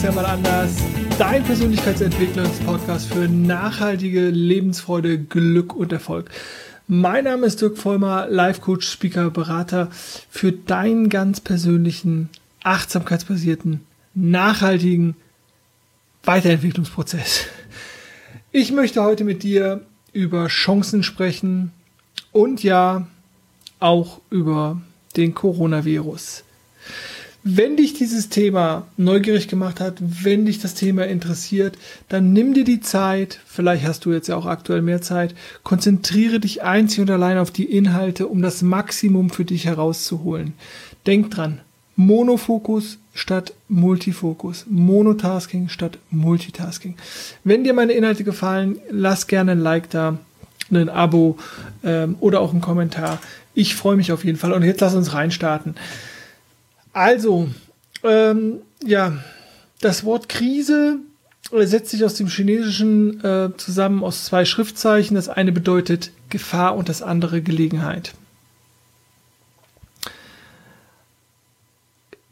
es ja mal anders. Dein Persönlichkeitsentwicklungspodcast für nachhaltige Lebensfreude, Glück und Erfolg. Mein Name ist Dirk Vollmer, Life Coach, Speaker, Berater für deinen ganz persönlichen, achtsamkeitsbasierten, nachhaltigen Weiterentwicklungsprozess. Ich möchte heute mit dir über Chancen sprechen und ja auch über den Coronavirus. Wenn dich dieses Thema neugierig gemacht hat, wenn dich das Thema interessiert, dann nimm dir die Zeit, vielleicht hast du jetzt ja auch aktuell mehr Zeit, konzentriere dich einzig und allein auf die Inhalte, um das Maximum für dich herauszuholen. Denk dran, Monofokus statt Multifokus, Monotasking statt Multitasking. Wenn dir meine Inhalte gefallen, lass gerne ein Like da, ein Abo ähm, oder auch einen Kommentar. Ich freue mich auf jeden Fall. Und jetzt lass uns reinstarten. Also, ähm, ja, das Wort Krise setzt sich aus dem Chinesischen äh, zusammen aus zwei Schriftzeichen. Das eine bedeutet Gefahr und das andere Gelegenheit.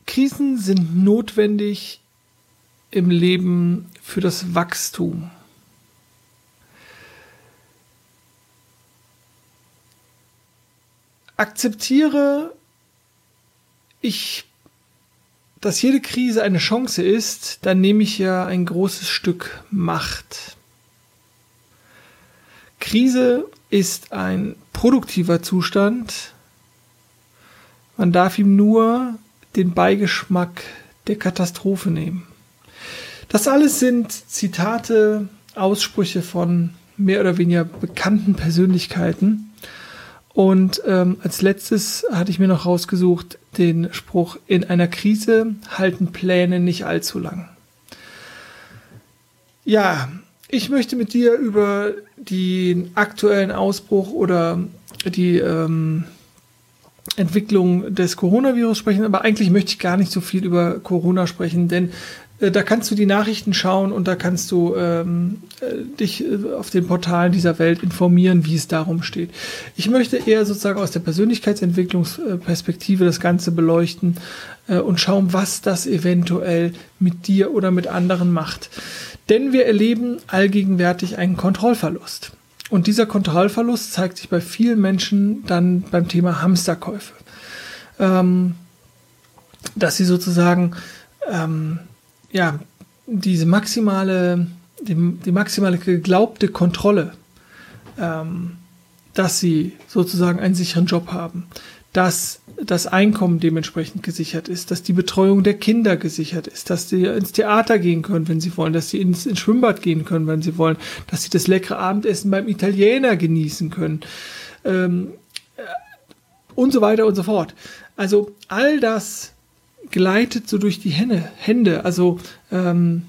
Krisen sind notwendig im Leben für das Wachstum. Akzeptiere ich dass jede Krise eine Chance ist, dann nehme ich ja ein großes Stück Macht. Krise ist ein produktiver Zustand. Man darf ihm nur den Beigeschmack der Katastrophe nehmen. Das alles sind Zitate, Aussprüche von mehr oder weniger bekannten Persönlichkeiten. Und ähm, als letztes hatte ich mir noch rausgesucht den Spruch, in einer Krise halten Pläne nicht allzu lang. Ja, ich möchte mit dir über den aktuellen Ausbruch oder die ähm, Entwicklung des Coronavirus sprechen, aber eigentlich möchte ich gar nicht so viel über Corona sprechen, denn da kannst du die Nachrichten schauen und da kannst du ähm, äh, dich äh, auf den Portalen dieser Welt informieren, wie es darum steht. Ich möchte eher sozusagen aus der Persönlichkeitsentwicklungsperspektive das Ganze beleuchten äh, und schauen, was das eventuell mit dir oder mit anderen macht. Denn wir erleben allgegenwärtig einen Kontrollverlust. Und dieser Kontrollverlust zeigt sich bei vielen Menschen dann beim Thema Hamsterkäufe. Ähm, dass sie sozusagen ähm, ja, diese maximale, die, die maximale geglaubte Kontrolle, ähm, dass sie sozusagen einen sicheren Job haben, dass das Einkommen dementsprechend gesichert ist, dass die Betreuung der Kinder gesichert ist, dass sie ins Theater gehen können, wenn sie wollen, dass sie ins, ins Schwimmbad gehen können, wenn sie wollen, dass sie das leckere Abendessen beim Italiener genießen können ähm, äh, und so weiter und so fort. Also all das gleitet so durch die Hände. Hände. Also ähm,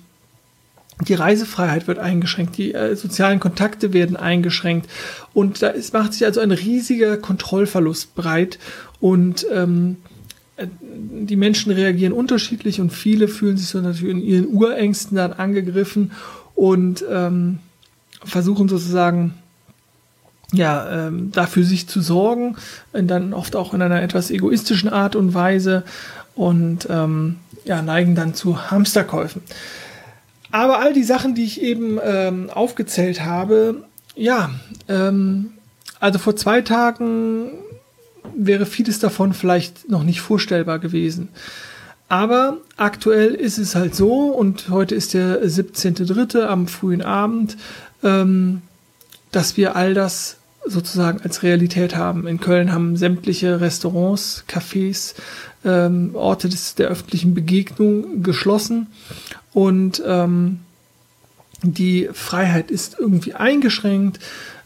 die Reisefreiheit wird eingeschränkt, die äh, sozialen Kontakte werden eingeschränkt und da ist, macht sich also ein riesiger Kontrollverlust breit und ähm, äh, die Menschen reagieren unterschiedlich und viele fühlen sich so natürlich in ihren Urängsten dann angegriffen und ähm, versuchen sozusagen ja, ähm, dafür sich zu sorgen, dann oft auch in einer etwas egoistischen Art und Weise und ähm, ja, neigen dann zu Hamsterkäufen. Aber all die Sachen, die ich eben ähm, aufgezählt habe, ja, ähm, also vor zwei Tagen wäre vieles davon vielleicht noch nicht vorstellbar gewesen. Aber aktuell ist es halt so, und heute ist der 17.3. am frühen Abend, ähm, dass wir all das sozusagen als Realität haben. In Köln haben sämtliche Restaurants, Cafés, ähm, Orte des, der öffentlichen Begegnung geschlossen und ähm, die Freiheit ist irgendwie eingeschränkt.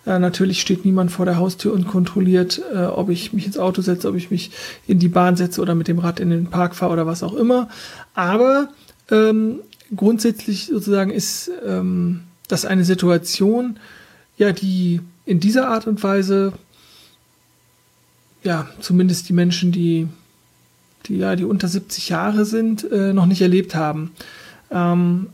Äh, natürlich steht niemand vor der Haustür und kontrolliert, äh, ob ich mich ins Auto setze, ob ich mich in die Bahn setze oder mit dem Rad in den Park fahre oder was auch immer. Aber ähm, grundsätzlich sozusagen ist ähm, das eine Situation, ja, die in dieser Art und Weise, ja, zumindest die Menschen, die, die ja, die unter 70 Jahre sind, äh, noch nicht erlebt haben. Ähm,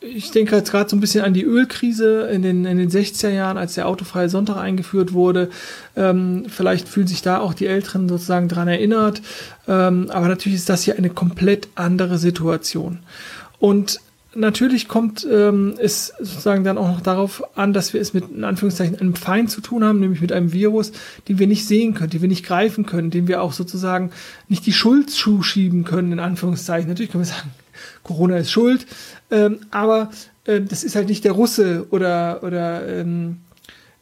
ich denke jetzt gerade so ein bisschen an die Ölkrise in den, in den 60er Jahren, als der autofreie Sonntag eingeführt wurde. Ähm, vielleicht fühlen sich da auch die Älteren sozusagen dran erinnert. Ähm, aber natürlich ist das hier eine komplett andere Situation. Und natürlich kommt ähm, es sozusagen dann auch noch darauf an, dass wir es mit in Anführungszeichen einem Feind zu tun haben, nämlich mit einem Virus, den wir nicht sehen können, den wir nicht greifen können, den wir auch sozusagen nicht die Schuld zuschieben können, in Anführungszeichen. Natürlich können wir sagen, Corona ist schuld, ähm, aber äh, das ist halt nicht der Russe oder, oder ähm,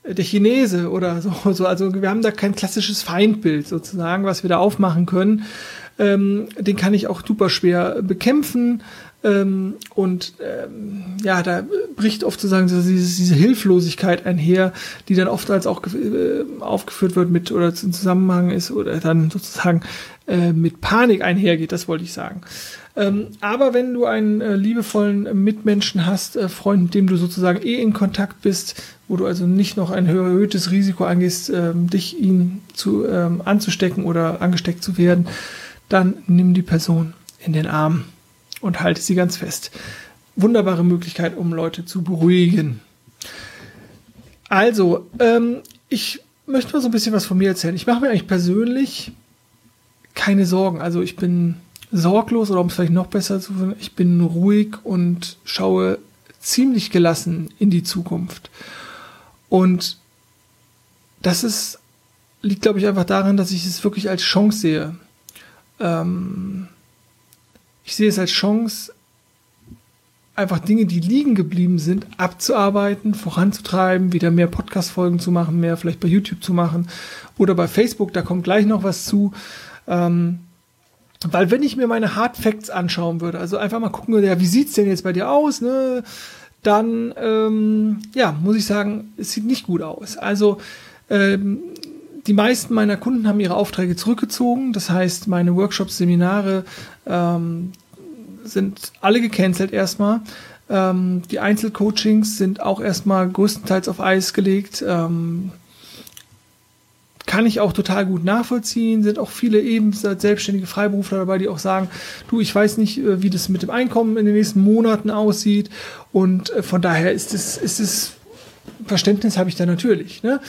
der Chinese oder so, so. Also wir haben da kein klassisches Feindbild sozusagen, was wir da aufmachen können. Ähm, den kann ich auch super schwer bekämpfen. Ähm, und ähm, ja, da bricht oft sozusagen so diese, diese Hilflosigkeit einher, die dann oft als auch äh, aufgeführt wird mit oder im Zusammenhang ist oder dann sozusagen äh, mit Panik einhergeht, das wollte ich sagen. Ähm, aber wenn du einen äh, liebevollen Mitmenschen hast, äh, Freund, mit dem du sozusagen eh in Kontakt bist, wo du also nicht noch ein erhöhtes Risiko angehst, ähm, dich ihn zu, ähm, anzustecken oder angesteckt zu werden, dann nimm die Person in den Arm und halte sie ganz fest. Wunderbare Möglichkeit, um Leute zu beruhigen. Also, ähm, ich möchte mal so ein bisschen was von mir erzählen. Ich mache mir eigentlich persönlich keine Sorgen. Also ich bin sorglos oder um es vielleicht noch besser zu finden, ich bin ruhig und schaue ziemlich gelassen in die Zukunft. Und das ist, liegt, glaube ich, einfach daran, dass ich es wirklich als Chance sehe. Ähm, ich sehe es als Chance, einfach Dinge, die liegen geblieben sind, abzuarbeiten, voranzutreiben, wieder mehr Podcast-Folgen zu machen, mehr vielleicht bei YouTube zu machen oder bei Facebook, da kommt gleich noch was zu. Ähm, weil wenn ich mir meine Hard Facts anschauen würde, also einfach mal gucken würde, ja, wie sieht's denn jetzt bei dir aus, ne? Dann, ähm, ja, muss ich sagen, es sieht nicht gut aus. Also, ähm, die meisten meiner Kunden haben ihre Aufträge zurückgezogen. Das heißt, meine Workshops, Seminare ähm, sind alle gecancelt erstmal. Ähm, die Einzelcoachings sind auch erstmal größtenteils auf Eis gelegt. Ähm, kann ich auch total gut nachvollziehen. Sind auch viele eben selbstständige Freiberufler dabei, die auch sagen, du, ich weiß nicht, äh, wie das mit dem Einkommen in den nächsten Monaten aussieht. Und äh, von daher ist es, ist es Verständnis habe ich da natürlich. Ne?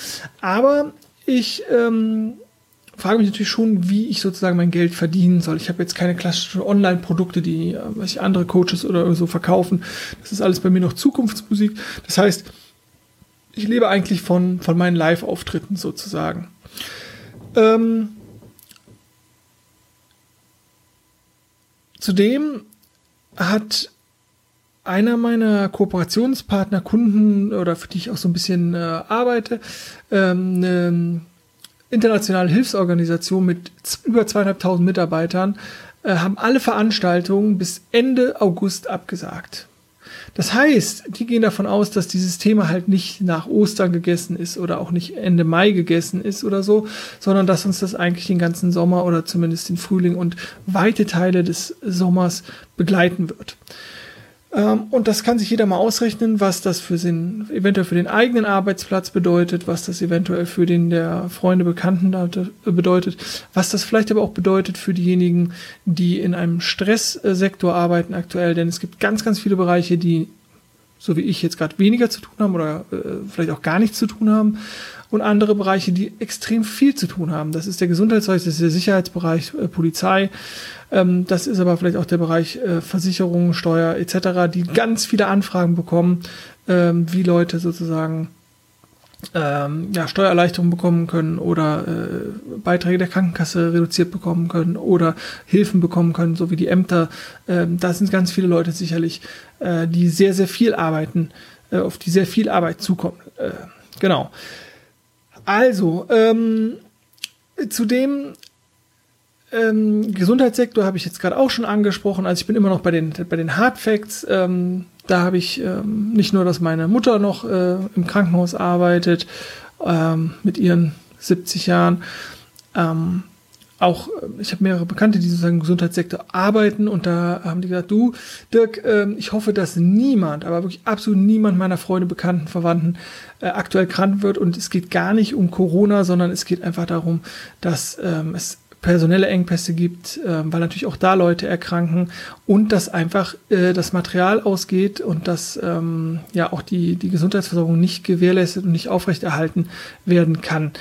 Aber ich ähm, frage mich natürlich schon, wie ich sozusagen mein Geld verdienen soll. Ich habe jetzt keine klassischen Online-Produkte, die äh, was ich andere Coaches oder so verkaufen. Das ist alles bei mir noch Zukunftsmusik. Das heißt, ich lebe eigentlich von, von meinen Live-Auftritten sozusagen. Ähm, zudem hat einer meiner Kooperationspartner, Kunden oder für die ich auch so ein bisschen äh, arbeite, ähm, eine internationale Hilfsorganisation mit über zweieinhalbtausend Mitarbeitern, äh, haben alle Veranstaltungen bis Ende August abgesagt. Das heißt, die gehen davon aus, dass dieses Thema halt nicht nach Ostern gegessen ist oder auch nicht Ende Mai gegessen ist oder so, sondern dass uns das eigentlich den ganzen Sommer oder zumindest den Frühling und weite Teile des Sommers begleiten wird. Ähm, und das kann sich jeder mal ausrechnen, was das für den, eventuell für den eigenen Arbeitsplatz bedeutet, was das eventuell für den der Freunde, Bekannten bedeutet, was das vielleicht aber auch bedeutet für diejenigen, die in einem Stresssektor arbeiten aktuell, denn es gibt ganz, ganz viele Bereiche, die so wie ich jetzt gerade weniger zu tun haben oder äh, vielleicht auch gar nichts zu tun haben und andere Bereiche, die extrem viel zu tun haben. Das ist der Gesundheitsbereich, das ist der Sicherheitsbereich, äh, Polizei, ähm, das ist aber vielleicht auch der Bereich äh, Versicherung, Steuer etc., die ganz viele Anfragen bekommen, ähm, wie Leute sozusagen ähm, ja, Steuererleichterungen bekommen können oder äh, Beiträge der Krankenkasse reduziert bekommen können oder Hilfen bekommen können, so wie die Ämter. Ähm, da sind ganz viele Leute sicherlich, äh, die sehr, sehr viel arbeiten, äh, auf die sehr viel Arbeit zukommen. Äh, genau. Also, ähm, zudem ähm, Gesundheitssektor habe ich jetzt gerade auch schon angesprochen. Also ich bin immer noch bei den, bei den Hard Facts. Ähm, da habe ich ähm, nicht nur, dass meine Mutter noch äh, im Krankenhaus arbeitet ähm, mit ihren 70 Jahren. Ähm, auch, äh, ich habe mehrere Bekannte, die sozusagen im Gesundheitssektor arbeiten und da haben die gesagt, du, Dirk, ähm, ich hoffe, dass niemand, aber wirklich absolut niemand meiner Freunde, Bekannten, Verwandten äh, aktuell krank wird und es geht gar nicht um Corona, sondern es geht einfach darum, dass ähm, es personelle Engpässe gibt, äh, weil natürlich auch da Leute erkranken und dass einfach äh, das Material ausgeht und dass ähm, ja auch die, die Gesundheitsversorgung nicht gewährleistet und nicht aufrechterhalten werden kann.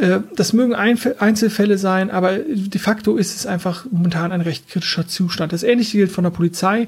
Äh, das mögen Einzelfälle sein, aber de facto ist es einfach momentan ein recht kritischer Zustand. Das Ähnliche gilt von der Polizei.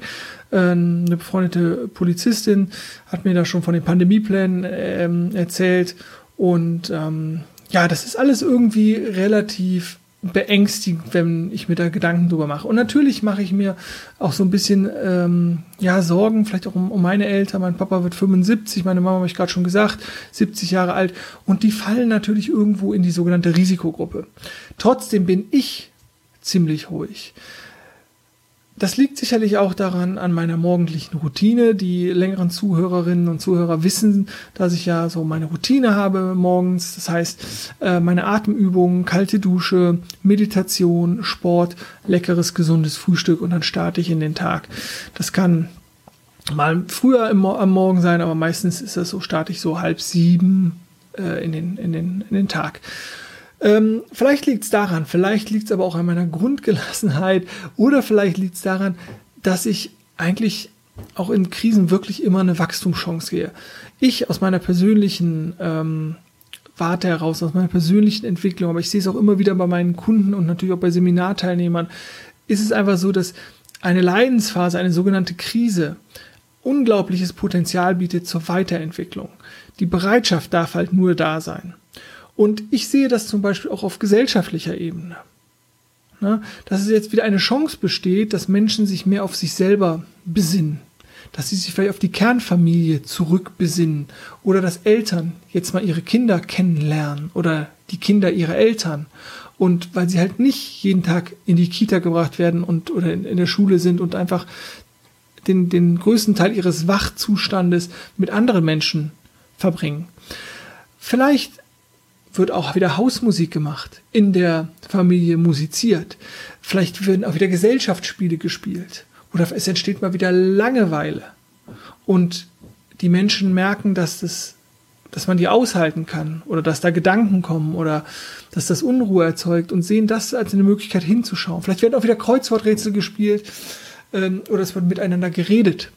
Ähm, eine befreundete Polizistin hat mir da schon von den Pandemieplänen ähm, erzählt und ähm, ja, das ist alles irgendwie relativ beängstigend, wenn ich mir da Gedanken drüber mache. Und natürlich mache ich mir auch so ein bisschen ähm, ja Sorgen, vielleicht auch um, um meine Eltern. Mein Papa wird 75, meine Mama habe ich gerade schon gesagt, 70 Jahre alt. Und die fallen natürlich irgendwo in die sogenannte Risikogruppe. Trotzdem bin ich ziemlich ruhig. Das liegt sicherlich auch daran an meiner morgendlichen Routine. Die längeren Zuhörerinnen und Zuhörer wissen, dass ich ja so meine Routine habe morgens. Das heißt, äh, meine Atemübungen, kalte Dusche, Meditation, Sport, leckeres, gesundes Frühstück und dann starte ich in den Tag. Das kann mal früher am Morgen sein, aber meistens ist das so, starte ich so halb sieben äh, in, den, in, den, in den Tag. Ähm, vielleicht liegt es daran, vielleicht liegt es aber auch an meiner Grundgelassenheit oder vielleicht liegt es daran, dass ich eigentlich auch in Krisen wirklich immer eine Wachstumschance sehe. Ich aus meiner persönlichen ähm, Warte heraus, aus meiner persönlichen Entwicklung, aber ich sehe es auch immer wieder bei meinen Kunden und natürlich auch bei Seminarteilnehmern, ist es einfach so, dass eine Leidensphase, eine sogenannte Krise, unglaubliches Potenzial bietet zur Weiterentwicklung. Die Bereitschaft darf halt nur da sein. Und ich sehe das zum Beispiel auch auf gesellschaftlicher Ebene. Ne? Dass es jetzt wieder eine Chance besteht, dass Menschen sich mehr auf sich selber besinnen. Dass sie sich vielleicht auf die Kernfamilie zurückbesinnen. Oder dass Eltern jetzt mal ihre Kinder kennenlernen. Oder die Kinder ihrer Eltern. Und weil sie halt nicht jeden Tag in die Kita gebracht werden und oder in, in der Schule sind und einfach den, den größten Teil ihres Wachzustandes mit anderen Menschen verbringen. Vielleicht wird auch wieder Hausmusik gemacht, in der Familie musiziert. Vielleicht werden auch wieder Gesellschaftsspiele gespielt. Oder es entsteht mal wieder Langeweile. Und die Menschen merken, dass das, dass man die aushalten kann oder dass da Gedanken kommen oder dass das Unruhe erzeugt und sehen das als eine Möglichkeit hinzuschauen. Vielleicht werden auch wieder Kreuzworträtsel gespielt ähm, oder es wird miteinander geredet.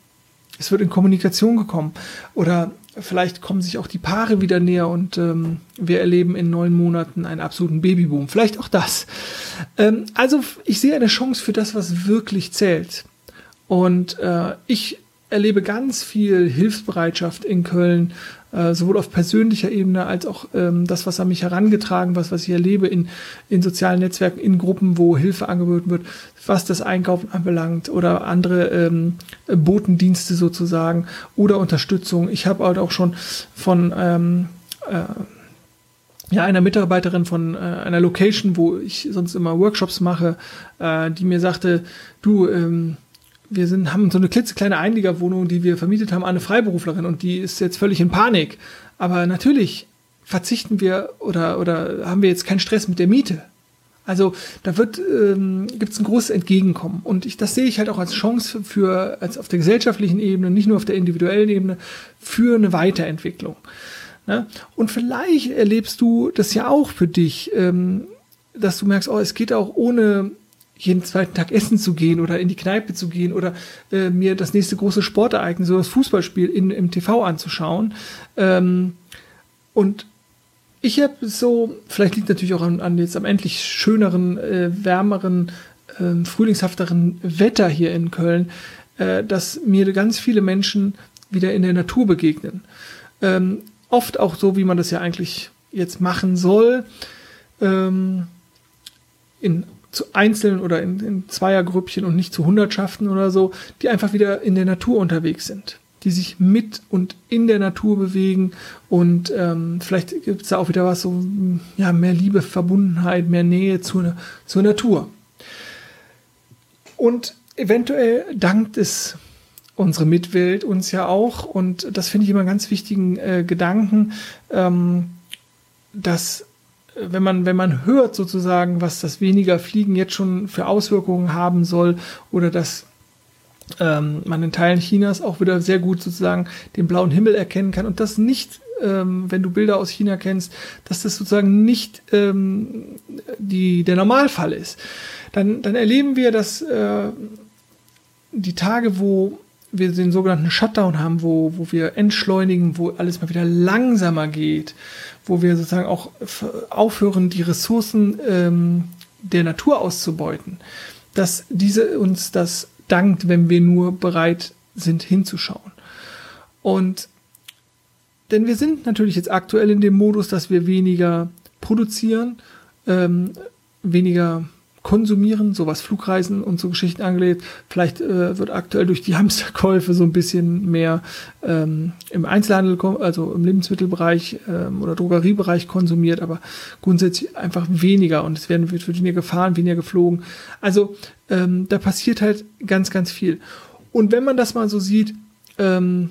Es wird in Kommunikation gekommen oder Vielleicht kommen sich auch die Paare wieder näher und ähm, wir erleben in neun Monaten einen absoluten Babyboom. Vielleicht auch das. Ähm, also ich sehe eine Chance für das, was wirklich zählt. Und äh, ich erlebe ganz viel Hilfsbereitschaft in Köln, äh, sowohl auf persönlicher Ebene als auch ähm, das, was an mich herangetragen, was, was ich erlebe in, in sozialen Netzwerken, in Gruppen, wo Hilfe angeboten wird, was das Einkaufen anbelangt oder andere ähm, Botendienste sozusagen oder Unterstützung. Ich habe halt auch schon von ähm, äh, ja, einer Mitarbeiterin von äh, einer Location, wo ich sonst immer Workshops mache, äh, die mir sagte, du, ähm, wir sind, haben so eine klitzekleine Einliegerwohnung, die wir vermietet haben, an eine Freiberuflerin und die ist jetzt völlig in Panik. Aber natürlich verzichten wir oder, oder haben wir jetzt keinen Stress mit der Miete. Also da wird ähm, gibt es ein großes Entgegenkommen und ich, das sehe ich halt auch als Chance für als auf der gesellschaftlichen Ebene, nicht nur auf der individuellen Ebene, für eine Weiterentwicklung. Ne? Und vielleicht erlebst du das ja auch für dich, ähm, dass du merkst, oh, es geht auch ohne jeden zweiten Tag essen zu gehen oder in die Kneipe zu gehen oder äh, mir das nächste große Sportereignis, so das Fußballspiel in, im TV anzuschauen. Ähm, und ich habe so, vielleicht liegt natürlich auch an, an jetzt am endlich schöneren, äh, wärmeren, äh, frühlingshafteren Wetter hier in Köln, äh, dass mir ganz viele Menschen wieder in der Natur begegnen. Ähm, oft auch so, wie man das ja eigentlich jetzt machen soll. Ähm, in zu Einzelnen oder in, in Zweiergrüppchen und nicht zu Hundertschaften oder so, die einfach wieder in der Natur unterwegs sind, die sich mit und in der Natur bewegen und ähm, vielleicht gibt es da auch wieder was so, ja, mehr Liebe, Verbundenheit, mehr Nähe zur, zur Natur. Und eventuell dankt es unsere Mitwelt uns ja auch und das finde ich immer einen ganz wichtigen äh, Gedanken, ähm, dass wenn man, wenn man hört sozusagen, was das weniger Fliegen jetzt schon für Auswirkungen haben soll oder dass ähm, man in Teilen Chinas auch wieder sehr gut sozusagen den blauen Himmel erkennen kann und das nicht, ähm, wenn du Bilder aus China kennst, dass das sozusagen nicht ähm, die, der Normalfall ist, dann, dann erleben wir, dass äh, die Tage, wo wir den sogenannten Shutdown haben, wo, wo wir entschleunigen, wo alles mal wieder langsamer geht, wo wir sozusagen auch aufhören, die Ressourcen ähm, der Natur auszubeuten, dass diese uns das dankt, wenn wir nur bereit sind hinzuschauen. Und denn wir sind natürlich jetzt aktuell in dem Modus, dass wir weniger produzieren, ähm, weniger konsumieren, so was Flugreisen und so Geschichten angelegt. Vielleicht äh, wird aktuell durch die Hamsterkäufe so ein bisschen mehr ähm, im Einzelhandel, also im Lebensmittelbereich ähm, oder Drogeriebereich konsumiert, aber grundsätzlich einfach weniger und es werden wird weniger gefahren, weniger geflogen. Also ähm, da passiert halt ganz, ganz viel. Und wenn man das mal so sieht, ähm,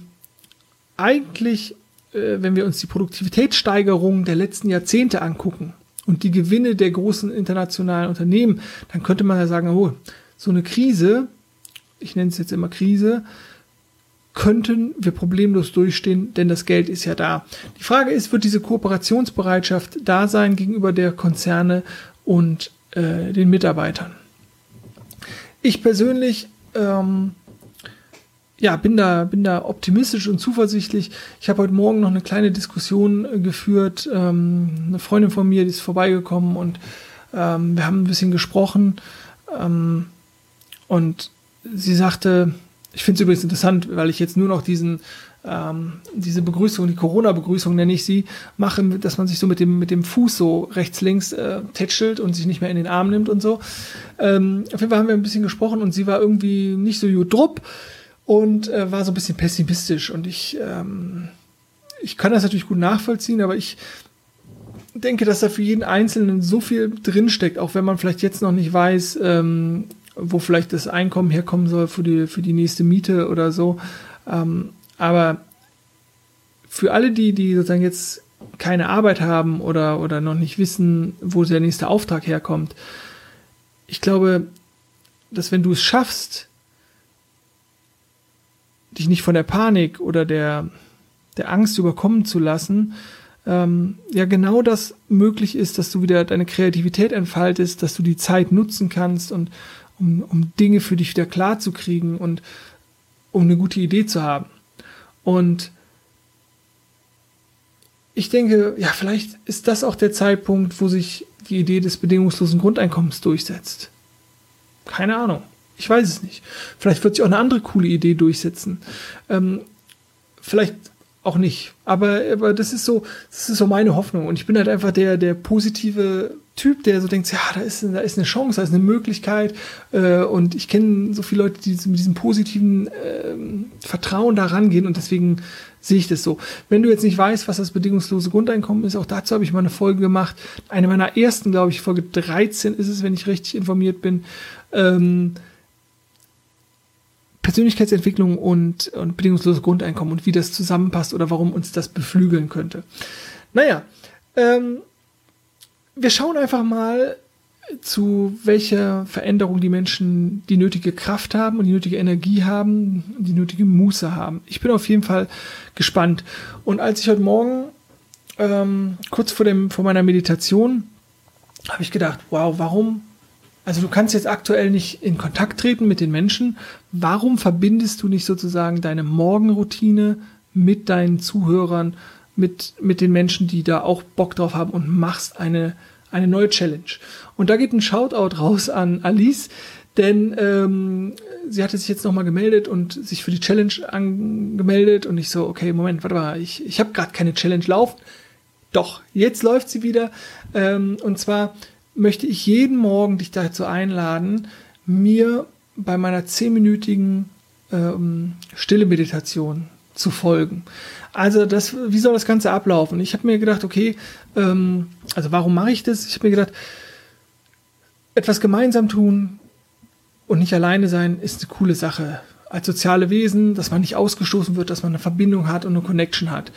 eigentlich, äh, wenn wir uns die Produktivitätssteigerung der letzten Jahrzehnte angucken, und die Gewinne der großen internationalen Unternehmen, dann könnte man ja sagen, oh, so eine Krise, ich nenne es jetzt immer Krise, könnten wir problemlos durchstehen, denn das Geld ist ja da. Die Frage ist, wird diese Kooperationsbereitschaft da sein gegenüber der Konzerne und äh, den Mitarbeitern? Ich persönlich ähm, ja, bin da, bin da optimistisch und zuversichtlich. Ich habe heute Morgen noch eine kleine Diskussion äh, geführt. Ähm, eine Freundin von mir, die ist vorbeigekommen und ähm, wir haben ein bisschen gesprochen. Ähm, und sie sagte, ich finde es übrigens interessant, weil ich jetzt nur noch diesen, ähm, diese Begrüßung, die Corona-Begrüßung nenne ich sie, mache, dass man sich so mit dem, mit dem Fuß so rechts, links äh, tätschelt und sich nicht mehr in den Arm nimmt und so. Ähm, auf jeden Fall haben wir ein bisschen gesprochen und sie war irgendwie nicht so gut drupp und äh, war so ein bisschen pessimistisch. Und ich, ähm, ich kann das natürlich gut nachvollziehen, aber ich denke, dass da für jeden Einzelnen so viel drinsteckt, auch wenn man vielleicht jetzt noch nicht weiß, ähm, wo vielleicht das Einkommen herkommen soll für die, für die nächste Miete oder so. Ähm, aber für alle die, die sozusagen jetzt keine Arbeit haben oder, oder noch nicht wissen, wo der nächste Auftrag herkommt, ich glaube, dass wenn du es schaffst, dich nicht von der Panik oder der, der Angst überkommen zu lassen, ähm, ja genau das möglich ist, dass du wieder deine Kreativität entfaltest, dass du die Zeit nutzen kannst und um, um Dinge für dich wieder klar zu kriegen und um eine gute Idee zu haben. Und ich denke, ja, vielleicht ist das auch der Zeitpunkt, wo sich die Idee des bedingungslosen Grundeinkommens durchsetzt. Keine Ahnung. Ich weiß es nicht. Vielleicht wird sich auch eine andere coole Idee durchsetzen. Ähm, vielleicht auch nicht. Aber, aber das ist so, das ist so meine Hoffnung. Und ich bin halt einfach der, der positive Typ, der so denkt, ja, da ist, da ist eine Chance, da ist eine Möglichkeit. Äh, und ich kenne so viele Leute, die mit diesem positiven äh, Vertrauen da rangehen und deswegen sehe ich das so. Wenn du jetzt nicht weißt, was das bedingungslose Grundeinkommen ist, auch dazu habe ich mal eine Folge gemacht. Eine meiner ersten, glaube ich, Folge 13 ist es, wenn ich richtig informiert bin. Ähm, Persönlichkeitsentwicklung und, und bedingungsloses Grundeinkommen und wie das zusammenpasst oder warum uns das beflügeln könnte. Naja, ähm, wir schauen einfach mal, zu welcher Veränderung die Menschen die nötige Kraft haben und die nötige Energie haben, die nötige Muße haben. Ich bin auf jeden Fall gespannt. Und als ich heute Morgen ähm, kurz vor dem vor meiner Meditation habe ich gedacht, wow, warum also du kannst jetzt aktuell nicht in Kontakt treten mit den Menschen. Warum verbindest du nicht sozusagen deine Morgenroutine mit deinen Zuhörern, mit, mit den Menschen, die da auch Bock drauf haben und machst eine, eine neue Challenge? Und da geht ein Shoutout raus an Alice, denn ähm, sie hatte sich jetzt nochmal gemeldet und sich für die Challenge angemeldet und ich so, okay, Moment, warte mal, ich, ich habe gerade keine Challenge laufen. Doch, jetzt läuft sie wieder. Ähm, und zwar möchte ich jeden Morgen dich dazu einladen, mir bei meiner zehnminütigen ähm, stille Meditation zu folgen. Also das, wie soll das Ganze ablaufen? Ich habe mir gedacht, okay, ähm, also warum mache ich das? Ich habe mir gedacht, etwas gemeinsam tun und nicht alleine sein ist eine coole Sache als soziale Wesen, dass man nicht ausgestoßen wird, dass man eine Verbindung hat und eine Connection hat.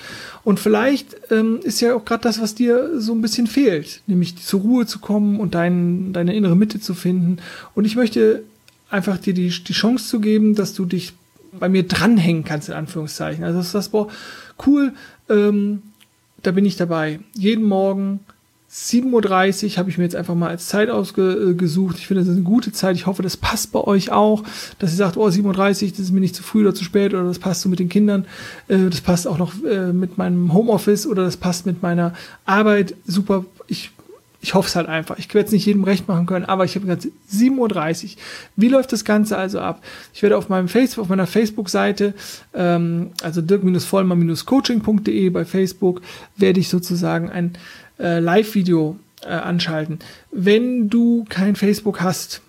Und vielleicht ähm, ist ja auch gerade das, was dir so ein bisschen fehlt, nämlich zur Ruhe zu kommen und dein, deine innere Mitte zu finden. Und ich möchte einfach dir die, die Chance zu geben, dass du dich bei mir dranhängen kannst, in Anführungszeichen. Also das ist das, boah, cool, ähm, da bin ich dabei. Jeden Morgen 7.30 Uhr habe ich mir jetzt einfach mal als Zeit ausgesucht. Ich finde, das ist eine gute Zeit. Ich hoffe, das passt bei euch auch, dass ihr sagt, oh, 7.30 Uhr, das ist mir nicht zu früh oder zu spät oder das passt so mit den Kindern. Äh, das passt auch noch äh, mit meinem Homeoffice oder das passt mit meiner Arbeit. Super. Ich, ich hoffe es halt einfach. Ich werde es nicht jedem recht machen können, aber ich habe gesagt, 7.30 Uhr. Wie läuft das Ganze also ab? Ich werde auf meinem Facebook, auf meiner Facebook-Seite, ähm, also dirk-vollmer-coaching.de bei Facebook, werde ich sozusagen ein äh, Live-Video äh, anschalten. Wenn du kein Facebook hast,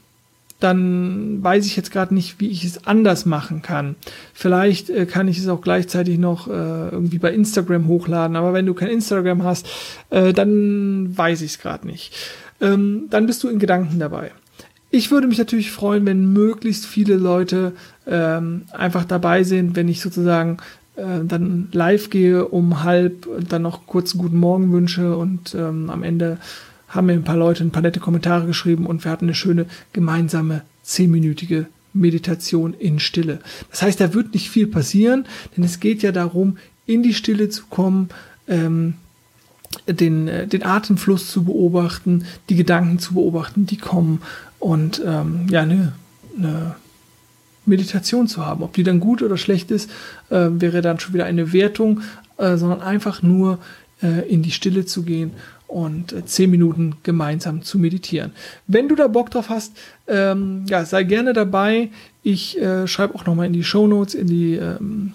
dann weiß ich jetzt gerade nicht, wie ich es anders machen kann. Vielleicht äh, kann ich es auch gleichzeitig noch äh, irgendwie bei Instagram hochladen, aber wenn du kein Instagram hast, äh, dann weiß ich es gerade nicht. Ähm, dann bist du in Gedanken dabei. Ich würde mich natürlich freuen, wenn möglichst viele Leute ähm, einfach dabei sind, wenn ich sozusagen äh, dann live gehe um halb, dann noch kurz einen guten Morgen wünsche und ähm, am Ende haben mir ein paar Leute ein paar nette Kommentare geschrieben und wir hatten eine schöne gemeinsame zehnminütige Meditation in Stille. Das heißt, da wird nicht viel passieren, denn es geht ja darum, in die Stille zu kommen, ähm, den, äh, den Atemfluss zu beobachten, die Gedanken zu beobachten, die kommen und ähm, ja, eine, eine Meditation zu haben. Ob die dann gut oder schlecht ist, äh, wäre dann schon wieder eine Wertung, äh, sondern einfach nur äh, in die Stille zu gehen und äh, zehn Minuten gemeinsam zu meditieren. Wenn du da Bock drauf hast, ähm, ja, sei gerne dabei. Ich äh, schreibe auch nochmal in die Show Notes, in die ähm,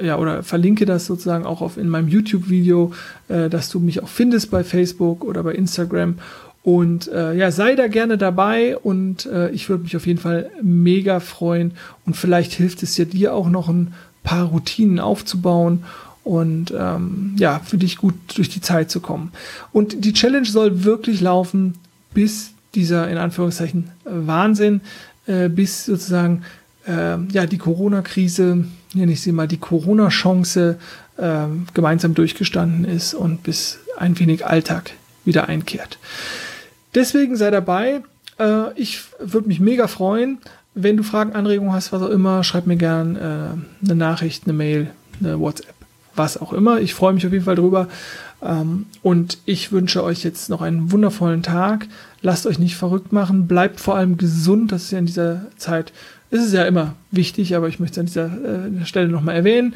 ja, oder verlinke das sozusagen auch auf in meinem YouTube-Video, äh, dass du mich auch findest bei Facebook oder bei Instagram. Und äh, ja, sei da gerne dabei und äh, ich würde mich auf jeden Fall mega freuen. Und vielleicht hilft es ja dir auch noch ein paar Routinen aufzubauen und ähm, ja, für dich gut durch die Zeit zu kommen. Und die Challenge soll wirklich laufen, bis dieser in Anführungszeichen Wahnsinn, äh, bis sozusagen äh, ja die Corona-Krise, nenne ich sie mal, die Corona-Chance äh, gemeinsam durchgestanden ist und bis ein wenig Alltag wieder einkehrt. Deswegen sei dabei. Äh, ich würde mich mega freuen. Wenn du Fragen, Anregungen hast, was auch immer, schreib mir gerne äh, eine Nachricht, eine Mail, eine WhatsApp, was auch immer. Ich freue mich auf jeden Fall drüber. Ähm, und ich wünsche euch jetzt noch einen wundervollen Tag. Lasst euch nicht verrückt machen. Bleibt vor allem gesund. Das ist ja in dieser Zeit, ist es ja immer wichtig, aber ich möchte es an dieser äh, Stelle nochmal erwähnen.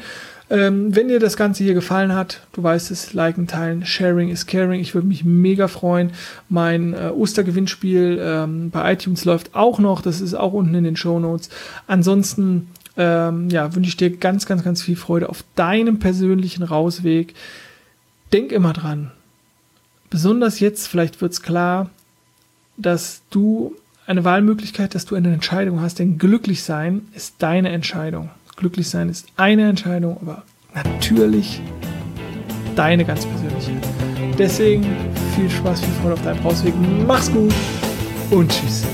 Ähm, wenn dir das Ganze hier gefallen hat, du weißt es, liken, teilen, sharing is caring. Ich würde mich mega freuen. Mein äh, Ostergewinnspiel ähm, bei iTunes läuft auch noch. Das ist auch unten in den Show Notes. Ansonsten ähm, ja, wünsche ich dir ganz, ganz, ganz viel Freude auf deinem persönlichen Rausweg. Denk immer dran. Besonders jetzt, vielleicht wird es klar, dass du eine Wahlmöglichkeit, dass du eine Entscheidung hast, denn glücklich sein ist deine Entscheidung. Glücklich sein ist eine Entscheidung, aber natürlich deine ganz persönliche. Deswegen viel Spaß, viel Freude auf deinem Hausweg. Mach's gut und tschüss.